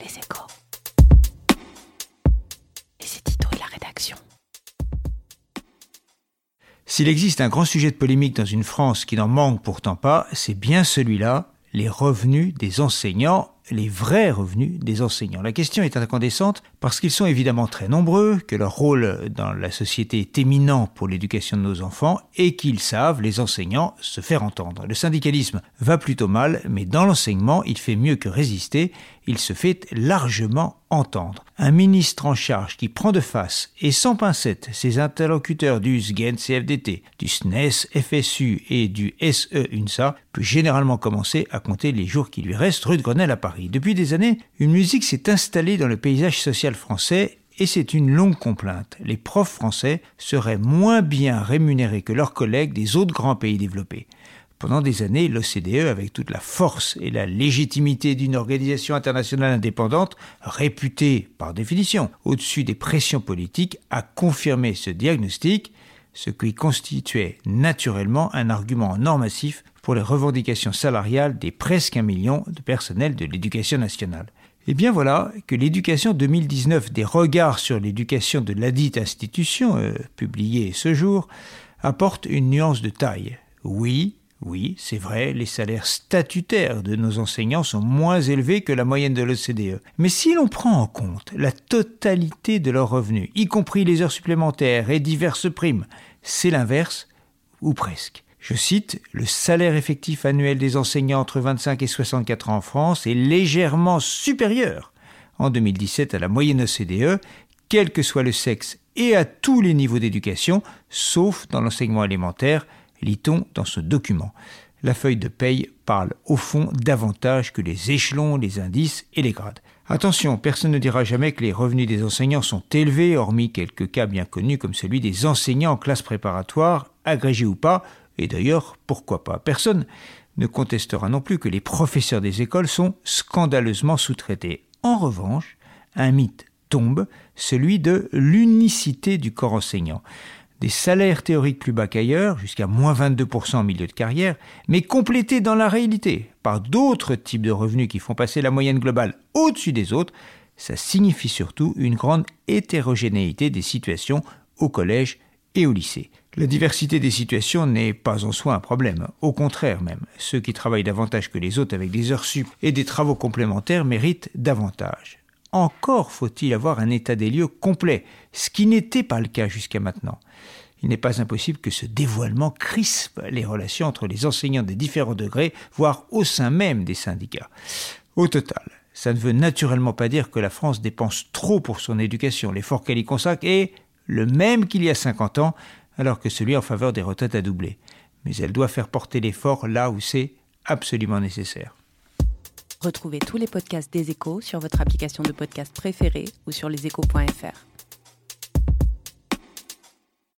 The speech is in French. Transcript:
Les échos. C'est Tito et la rédaction. S'il existe un grand sujet de polémique dans une France qui n'en manque pourtant pas, c'est bien celui-là, les revenus des enseignants les vrais revenus des enseignants. La question est incandescente parce qu'ils sont évidemment très nombreux, que leur rôle dans la société est éminent pour l'éducation de nos enfants et qu'ils savent, les enseignants, se faire entendre. Le syndicalisme va plutôt mal, mais dans l'enseignement, il fait mieux que résister, il se fait largement entendre. Un ministre en charge qui prend de face et sans pincette ses interlocuteurs du SGEN CFDT, du SNES FSU et du SE-UNSA peut généralement commencer à compter les jours qui lui restent rue de Grenelle à Paris. Depuis des années, une musique s'est installée dans le paysage social français et c'est une longue complainte. Les profs français seraient moins bien rémunérés que leurs collègues des autres grands pays développés. Pendant des années, l'OCDE, avec toute la force et la légitimité d'une organisation internationale indépendante, réputée par définition au-dessus des pressions politiques, a confirmé ce diagnostic, ce qui constituait naturellement un argument normatif pour les revendications salariales des presque un million de personnels de l'éducation nationale. Et eh bien voilà que l'éducation 2019 des regards sur l'éducation de ladite institution, euh, publiée ce jour, apporte une nuance de taille. Oui, oui, c'est vrai, les salaires statutaires de nos enseignants sont moins élevés que la moyenne de l'OCDE. Mais si l'on prend en compte la totalité de leurs revenus, y compris les heures supplémentaires et diverses primes, c'est l'inverse, ou presque. Je cite, le salaire effectif annuel des enseignants entre 25 et 64 ans en France est légèrement supérieur en 2017 à la moyenne OCDE, quel que soit le sexe et à tous les niveaux d'éducation, sauf dans l'enseignement élémentaire, lit-on dans ce document. La feuille de paye parle au fond davantage que les échelons, les indices et les grades. Attention, personne ne dira jamais que les revenus des enseignants sont élevés, hormis quelques cas bien connus comme celui des enseignants en classe préparatoire, agrégés ou pas, et d'ailleurs, pourquoi pas? Personne ne contestera non plus que les professeurs des écoles sont scandaleusement sous-traités. En revanche, un mythe tombe, celui de l'unicité du corps enseignant. Des salaires théoriques plus bas qu'ailleurs, jusqu'à moins 22% en milieu de carrière, mais complétés dans la réalité par d'autres types de revenus qui font passer la moyenne globale au-dessus des autres, ça signifie surtout une grande hétérogénéité des situations au collège et au lycée. La diversité des situations n'est pas en soi un problème, au contraire même. Ceux qui travaillent davantage que les autres avec des heures sup et des travaux complémentaires méritent davantage. Encore faut-il avoir un état des lieux complet, ce qui n'était pas le cas jusqu'à maintenant. Il n'est pas impossible que ce dévoilement crispe les relations entre les enseignants des différents degrés, voire au sein même des syndicats. Au total, ça ne veut naturellement pas dire que la France dépense trop pour son éducation. L'effort qu'elle y consacre est le même qu'il y a 50 ans, alors que celui en faveur des retraites a doublé. Mais elle doit faire porter l'effort là où c'est absolument nécessaire. Retrouvez tous les podcasts des échos sur votre application de podcast préférée ou sur leséchos.fr.